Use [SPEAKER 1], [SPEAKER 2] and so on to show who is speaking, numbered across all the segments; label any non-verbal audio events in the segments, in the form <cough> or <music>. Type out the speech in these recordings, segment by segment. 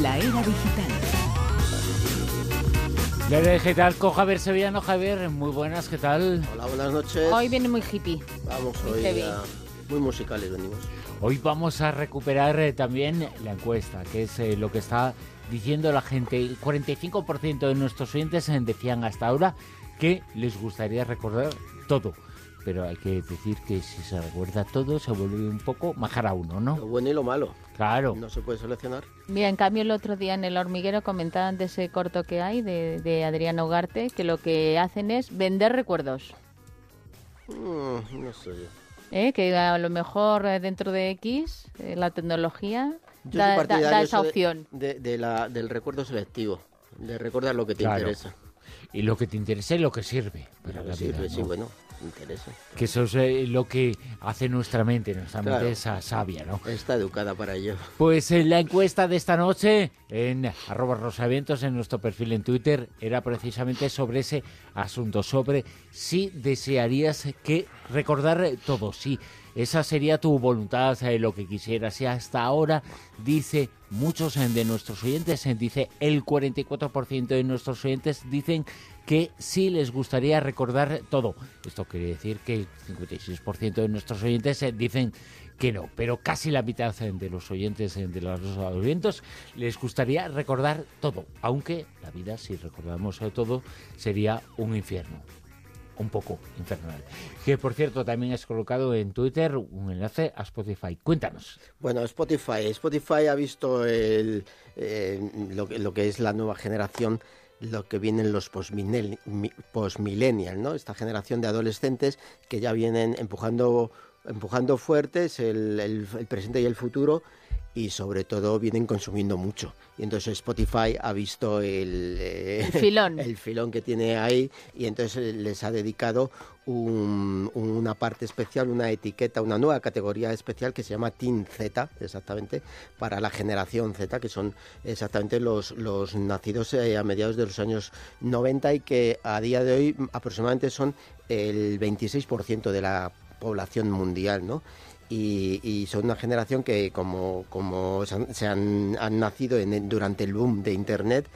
[SPEAKER 1] La era digital.
[SPEAKER 2] La era digital con Javier Sevillano. Javier, muy buenas, ¿qué tal?
[SPEAKER 3] Hola, buenas noches.
[SPEAKER 4] Hoy viene muy hippie.
[SPEAKER 3] Vamos,
[SPEAKER 4] muy
[SPEAKER 3] hoy a- muy musicales venimos.
[SPEAKER 2] Hoy vamos a recuperar eh, también la encuesta, que es eh, lo que está diciendo la gente. El 45% de nuestros oyentes eh, decían hasta ahora que les gustaría recordar todo. Pero hay que decir que si se recuerda todo, se vuelve un poco majar a uno,
[SPEAKER 3] Lo
[SPEAKER 2] ¿no?
[SPEAKER 3] bueno y lo malo.
[SPEAKER 2] Claro.
[SPEAKER 3] No se puede seleccionar.
[SPEAKER 4] Mira, en cambio el otro día en el hormiguero comentaban de ese corto que hay de, de Adrián Ugarte, que lo que hacen es vender recuerdos.
[SPEAKER 3] Mm, no sé yo.
[SPEAKER 4] ¿eh? Que a lo mejor eh, dentro de X, eh, la tecnología
[SPEAKER 3] Yo
[SPEAKER 4] da,
[SPEAKER 3] soy
[SPEAKER 4] da-
[SPEAKER 3] partidario
[SPEAKER 4] da esa
[SPEAKER 3] eso de-
[SPEAKER 4] opción.
[SPEAKER 3] De, de la, del recuerdo selectivo. De recordar lo que te
[SPEAKER 2] Claro.
[SPEAKER 3] interesa.
[SPEAKER 2] Y lo que te interesa y lo que sirve para
[SPEAKER 3] Lo
[SPEAKER 2] la vida.
[SPEAKER 3] sirve, sí,
[SPEAKER 2] ¿no?
[SPEAKER 3] bueno, interesa.
[SPEAKER 2] Que eso es eh, lo que hace nuestra mente, nuestra mente
[SPEAKER 3] Claro.
[SPEAKER 2] esa sabia, ¿no?
[SPEAKER 3] Está educada para ello.
[SPEAKER 2] Pues en la encuesta de esta noche, en arroba rosavientos, en nuestro perfil en Twitter, era precisamente sobre ese asunto, sobre si desearías que recordar todo, sí. Esa sería tu voluntad, eh, lo que quisieras. Y hasta ahora, dice muchos eh, de nuestros oyentes, eh, dice el 44% de nuestros oyentes dicen que sí les gustaría recordar todo. Esto quiere decir que el 56% de nuestros oyentes eh, dicen que no, pero casi la mitad de los oyentes de los vientos les gustaría recordar todo, aunque la vida, si recordamos todo, sería un infierno. Un poco infernal. Que por cierto, también has colocado en Twitter un enlace a Spotify. Cuéntanos.
[SPEAKER 3] Bueno, Spotify. Spotify ha visto el, eh, lo, lo que es la nueva generación, lo que vienen los postmillennial, mi- postmillennial, ¿no? Esta generación de adolescentes que ya vienen empujando, empujando fuertes el presente y el futuro y sobre todo vienen consumiendo mucho. Y entonces Spotify ha visto el, eh,
[SPEAKER 4] El filón. <laughs>
[SPEAKER 3] el filón que tiene ahí y entonces les ha dedicado un- una parte especial, una etiqueta, una nueva categoría especial que se llama Teen Z, exactamente, para la generación Z, que son exactamente los, los nacidos eh, a mediados de los años 90 y que a día de hoy aproximadamente son el 26% de la población mundial, ¿no? Y, y son una generación que como, como se han, se han- han nacido en- durante el boom de Internet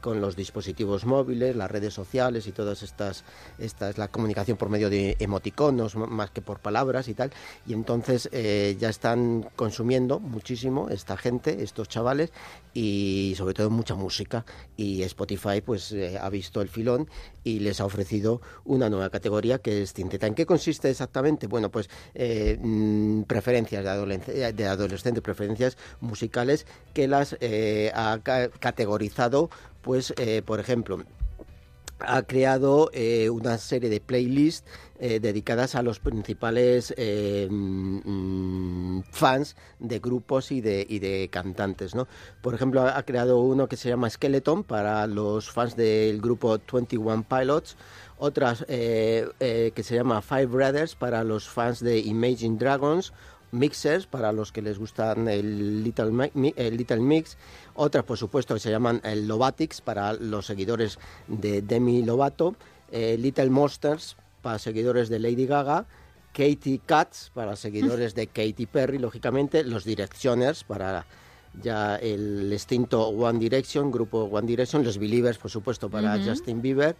[SPEAKER 3] con los dispositivos móviles, las redes sociales y todas estas, estas la comunicación por medio de emoticonos más que por palabras y tal, y entonces eh, ya están consumiendo muchísimo esta gente, estos chavales, y sobre todo mucha música, y Spotify pues eh, ha visto el filón y les ha ofrecido una nueva categoría que es Tinteta. ¿En qué consiste exactamente? Bueno, pues eh, mm, preferencias de, adolesc- adolescentes, preferencias musicales que las ha ca- categorizado, pues, eh, por ejemplo, ha creado eh, una serie de playlists eh, dedicadas a los principales mm, fans de grupos y de, y de cantantes. ¿no? Por ejemplo, ha ha creado uno que se llama Skeleton para los fans del grupo 21 Pilots, otras que se llama Five Brothers para los fans de Imagine Dragons, Mixers para los que les gustan el Little, Mi- Mi- el Little Mix, otras por supuesto que se llaman el Lovatics para los seguidores de Demi Lovato, eh, Little Monsters para seguidores de Lady Gaga, Katie Cats para seguidores de Katy Perry, lógicamente, los Directioners para ya el extinto One Direction, grupo One Direction, los Believers, por supuesto, para Justin Bieber,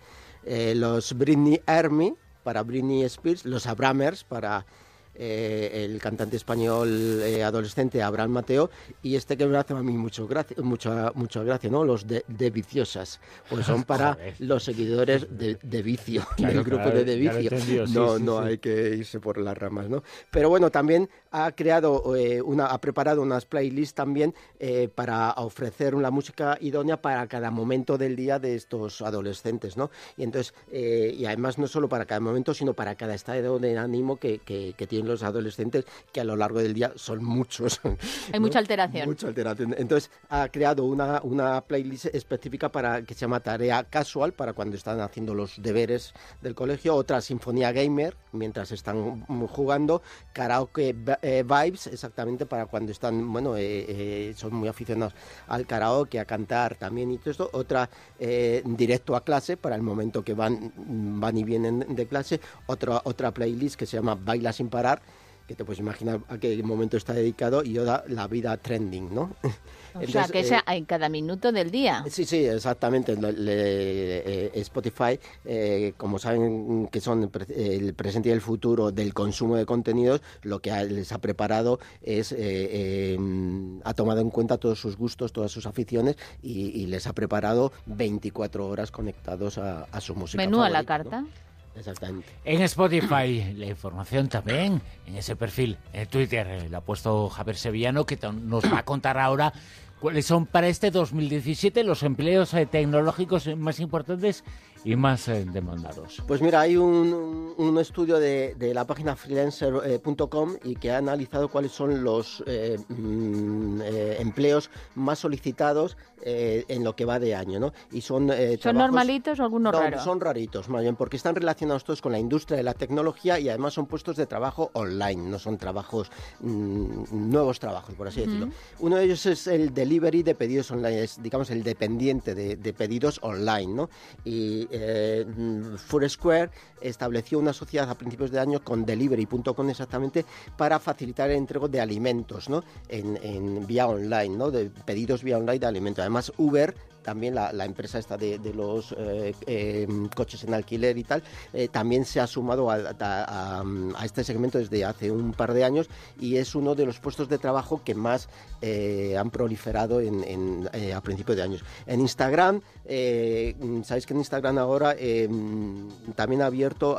[SPEAKER 3] eh, los Britney Army para Britney Spears, los Abramers para eh, el cantante español eh, adolescente Abraham Mateo y este que me hace a mí mucho gracia, mucha, mucha gracia, ¿no? Los de, de Viciosas, pues son para <laughs>
[SPEAKER 2] Joder.
[SPEAKER 3] los seguidores de, de Vicio, <laughs>
[SPEAKER 2] Claro,
[SPEAKER 3] del grupo
[SPEAKER 2] claro,
[SPEAKER 3] de De Vicio.
[SPEAKER 2] sí,
[SPEAKER 3] no,
[SPEAKER 2] sí,
[SPEAKER 3] no
[SPEAKER 2] sí.
[SPEAKER 3] hay que irse por las ramas, ¿no? Pero bueno, también ha creado eh, una, ha preparado unas playlists también eh, para ofrecer una música idónea para cada momento del día de estos adolescentes, ¿no? Y entonces, y además no solo para cada momento, sino para cada estado de ánimo que, que- que tienen los adolescentes, que a lo largo del día son muchos.
[SPEAKER 4] Hay <laughs> mucha alteración.
[SPEAKER 3] Mucha alteración. Entonces ha creado una, una playlist específica para que se llama Tarea Casual para cuando están haciendo los deberes del colegio, otra Sinfonía Gamer mientras están jugando, Karaoke eh, Vibes exactamente para cuando están, bueno, eh, eh, son muy aficionados al karaoke, a cantar también y todo esto, otra directo a clase para el momento que van, van y vienen de clase, otra, otra playlist que se llama Baila sin parar que te puedes imaginar a qué momento está dedicado, y Yoda, la vida trending, ¿no? <laughs>
[SPEAKER 4] O sea, que sea en cada minuto del día.
[SPEAKER 3] Sí, sí, exactamente. Le, Spotify, como saben que son el presente y el futuro del consumo de contenidos, lo que les ha preparado es, em, ha tomado en cuenta todos sus gustos, todas sus aficiones y, les ha preparado 24 horas conectados a, su música.
[SPEAKER 4] Menú a la carta.
[SPEAKER 3] Exactamente.
[SPEAKER 2] En Spotify, la información también, en ese perfil, en Twitter, eh, lo ha puesto Javier Sevillano, que nos va a contar ahora cuáles son para este 2017 los empleos eh, tecnológicos más importantes y más eh, demandados?
[SPEAKER 3] Pues mira, hay un, un estudio de, de, la página freelancer.com y que ha analizado cuáles son los eh, mm, eh, empleos más solicitados en lo que va de año, ¿no?
[SPEAKER 4] Y son ¿Son normalitos o algunos
[SPEAKER 3] no,
[SPEAKER 4] raros?
[SPEAKER 3] Son raritos, más bien, porque están relacionados todos con la industria de la tecnología y además son puestos de trabajo online, no son trabajos, mm, nuevos trabajos, por así decirlo. Uno de ellos es el delivery de pedidos online, es, digamos, el dependiente de, de pedidos online, ¿no? Y eh, Foursquare estableció una sociedad a principios de año con Delivery.com exactamente para facilitar el entrego de alimentos ¿no? en, vía online, ¿no? de pedidos vía online de alimentos. Además, Uber también la, empresa esta de, los eh, em, coches en alquiler y tal, eh, también se ha sumado a, este segmento desde hace un par de años y es uno de los puestos de trabajo que más eh, han proliferado en, a principios de años. En Instagram, sabéis que en Instagram ahora em, también ha abierto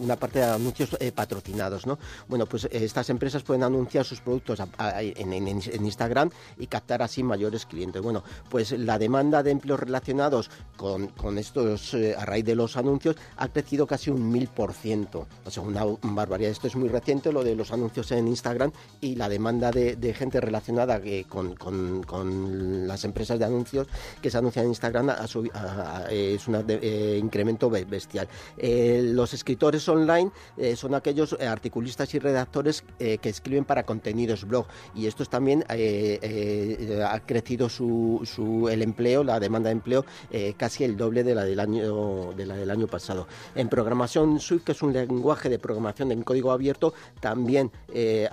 [SPEAKER 3] una parte de anuncios patrocinados, ¿no? Bueno, pues estas empresas pueden anunciar sus productos en, en Instagram y captar así mayores clientes. Bueno, pues la demanda de empleos relacionados con, con estos, eh, a raíz de los anuncios, ha crecido casi un mil por ciento. O sea, una, barbaridad. Esto es muy reciente, lo de los anuncios en Instagram y la demanda de, gente relacionada eh, con, con, las empresas de anuncios que se anuncian en Instagram es un eh, incremento bestial. los escritores online son aquellos articulistas y redactores que escriben para contenidos blog y estos también ha crecido su el empleo, la demanda de empleo, eh, casi el doble de la del año de la del año pasado. En programación Swift, que es un lenguaje de programación en código abierto, también eh,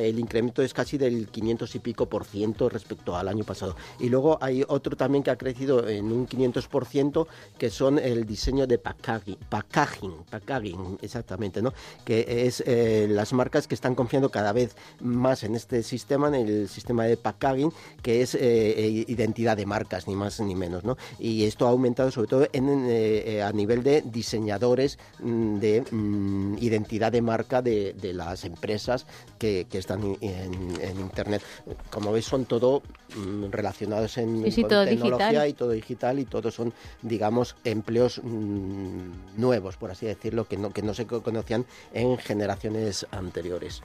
[SPEAKER 3] el incremento es casi del 500 y pico por ciento respecto al año pasado. Y luego hay otro también que ha crecido en un 500 por ciento, que son el diseño de packaging, packaging, packaging exactamente, ¿no? Que es eh, las marcas que están confiando cada vez más en este sistema, en el sistema de packaging, que es eh, identidad de marcas, ni más ni menos, ¿no? Y esto ha aumentado sobre todo en, eh, a nivel de diseñadores mm, de mm, identidad de marca de, las empresas que, están en, Internet. Como veis, son todo mm, relacionados en, tecnología y todo digital y todos son, digamos, empleos nuevos, por así decirlo, que no, que no se conocían en generaciones anteriores.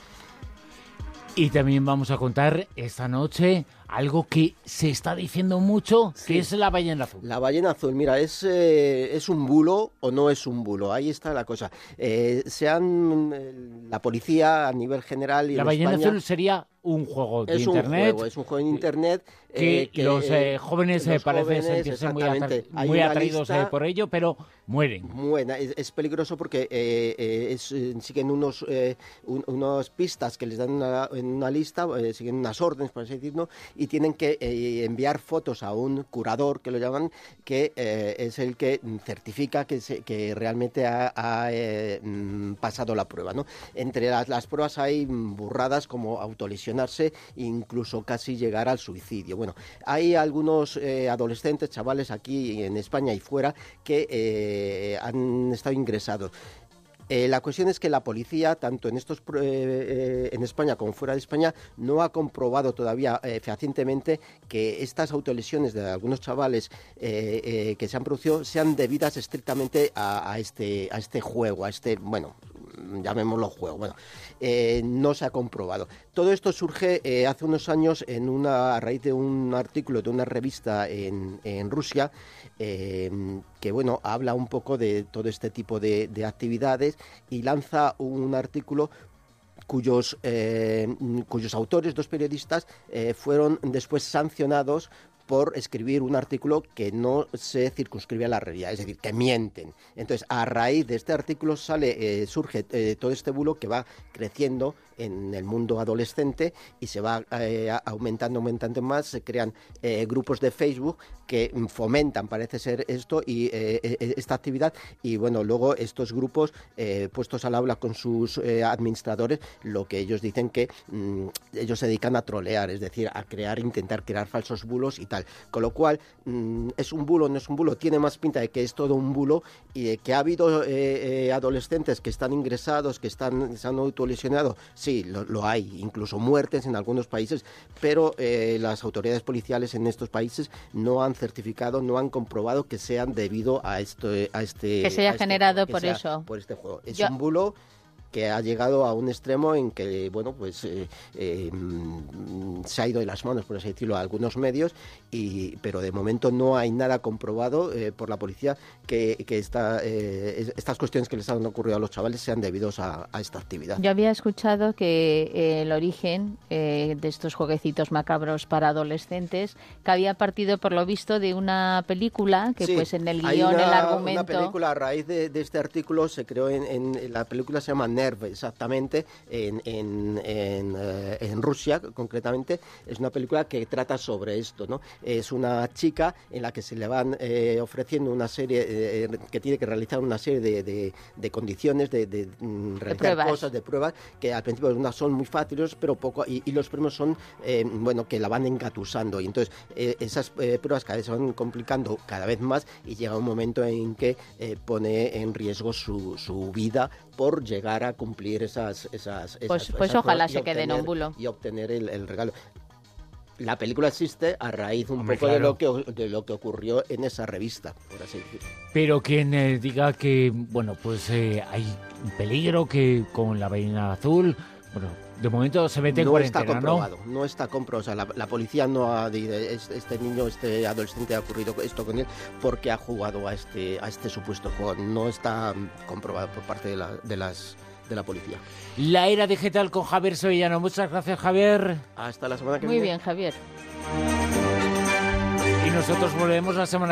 [SPEAKER 2] Y también vamos a contar esta noche algo que se está diciendo mucho, que es la ballena azul.
[SPEAKER 3] La ballena azul, mira, ¿es, eh, ¿es un bulo o no es un bulo? Ahí está la cosa. Eh, sean eh, la policía a nivel general y
[SPEAKER 2] La ballena azul sería un juego de internet.
[SPEAKER 3] es un juego en internet
[SPEAKER 2] que, los jóvenes parecen sentirse muy, muy atraídos por ello, pero mueren.
[SPEAKER 3] Es, peligroso porque es, siguen unos unas pistas que les dan en una lista, siguen unas órdenes, por así decirlo, y tienen que eh, enviar fotos a un curador, que lo llaman, que eh, es el que certifica que, que realmente ha, eh, mm, pasado la prueba. Entre las, pruebas hay burradas como autolesionarse, incluso casi llegar al suicidio. Bueno, hay algunos adolescentes, chavales aquí en España y fuera, que han estado ingresados. Eh, la cuestión es que la policía, tanto en estos eh, eh, en España como fuera de España, no ha comprobado todavía fehacientemente que estas autolesiones de algunos chavales que se han producido sean debidas estrictamente a, este a este juego, a este bueno llamémoslo juego. Bueno, no se ha comprobado. Todo esto surge hace unos años en una, a raíz de un artículo de una revista en, Rusia Em, que bueno, habla un poco de todo este tipo de, actividades y lanza un artículo cuyos, cuyos autores, dos periodistas, eh, fueron después sancionados por escribir un artículo que no se circunscribe a la realidad, es decir, que mienten. Entonces, a raíz de este artículo sale, eh, surge eh, todo este bulo que va creciendo en el mundo adolescente y se va eh, aumentando, aumentando más, se crean grupos de Facebook que fomentan, parece ser esto y esta actividad y bueno, luego estos grupos puestos al aula con sus administradores, lo que ellos dicen que mm, ellos se dedican a trolear, es decir, a crear, intentar crear falsos bulos y tal. Con lo cual, mm, es un bulo, no es un bulo, tiene más pinta de que es todo un bulo y de que ha habido eh, eh, adolescentes que están ingresados, que están, se han autolesionado, sí, lo, hay, incluso muertes en algunos países, pero eh, las autoridades policiales en estos países no han certificado, no han comprobado que sean debido a esto, a este
[SPEAKER 4] que se haya
[SPEAKER 3] este
[SPEAKER 4] generado por eso,
[SPEAKER 3] por este juego. Es un bulo que ha llegado a un extremo en que, bueno, pues eh, eh, mm, se ha ido de las manos, por así decirlo, a algunos medios, y, pero de momento no hay nada comprobado eh, por la policía que, que estas cuestiones que les han ocurrido a los chavales sean debidos a, esta actividad.
[SPEAKER 4] Yo había escuchado que el origen de estos jueguecitos macabros para adolescentes que había partido, por lo visto, de una película que, pues, en el guion, el argumento...
[SPEAKER 3] Una película, a raíz de, este artículo, se creó en, en la película se llama exactamente, en, en, eh, en, Rusia concretamente. Es una película que trata sobre esto, ¿no? Es una chica en la que se le van eh, ofreciendo una serie, eh, que tiene que realizar una serie de, de, condiciones, de, de mm, realizar cosas, de pruebas, que al principio son muy fáciles, pero poco, y, y los premios son, bueno, que la van engatusando. Y entonces esas pruebas cada vez se van complicando cada vez más y llega un momento en que pone en riesgo su, su vida por llegar a cumplir esas... esas,
[SPEAKER 4] pues, pues ojalá se quede en un bulo.
[SPEAKER 3] Y obtener el, regalo la película existe a raíz un poco de lo que de lo que ocurrió en esa revista, por así decirlo.
[SPEAKER 2] Pero quien eh, diga que bueno, pues eh, hay un peligro que con la vaina azul, bueno, de momento se mete en no
[SPEAKER 3] está comprobado, ¿no? está comprobado. O sea, la, policía no ha dicho, este niño, este adolescente ha ocurrido esto con él porque ha jugado a este, a este supuesto juego. No está comprobado por parte de, la, de las de la policía.
[SPEAKER 2] La era digital con Javier Sevillano. Muchas gracias, Javier.
[SPEAKER 3] Hasta la semana que
[SPEAKER 4] viene.
[SPEAKER 3] Muy
[SPEAKER 4] bien, Javier.
[SPEAKER 2] Y nosotros volvemos la semana que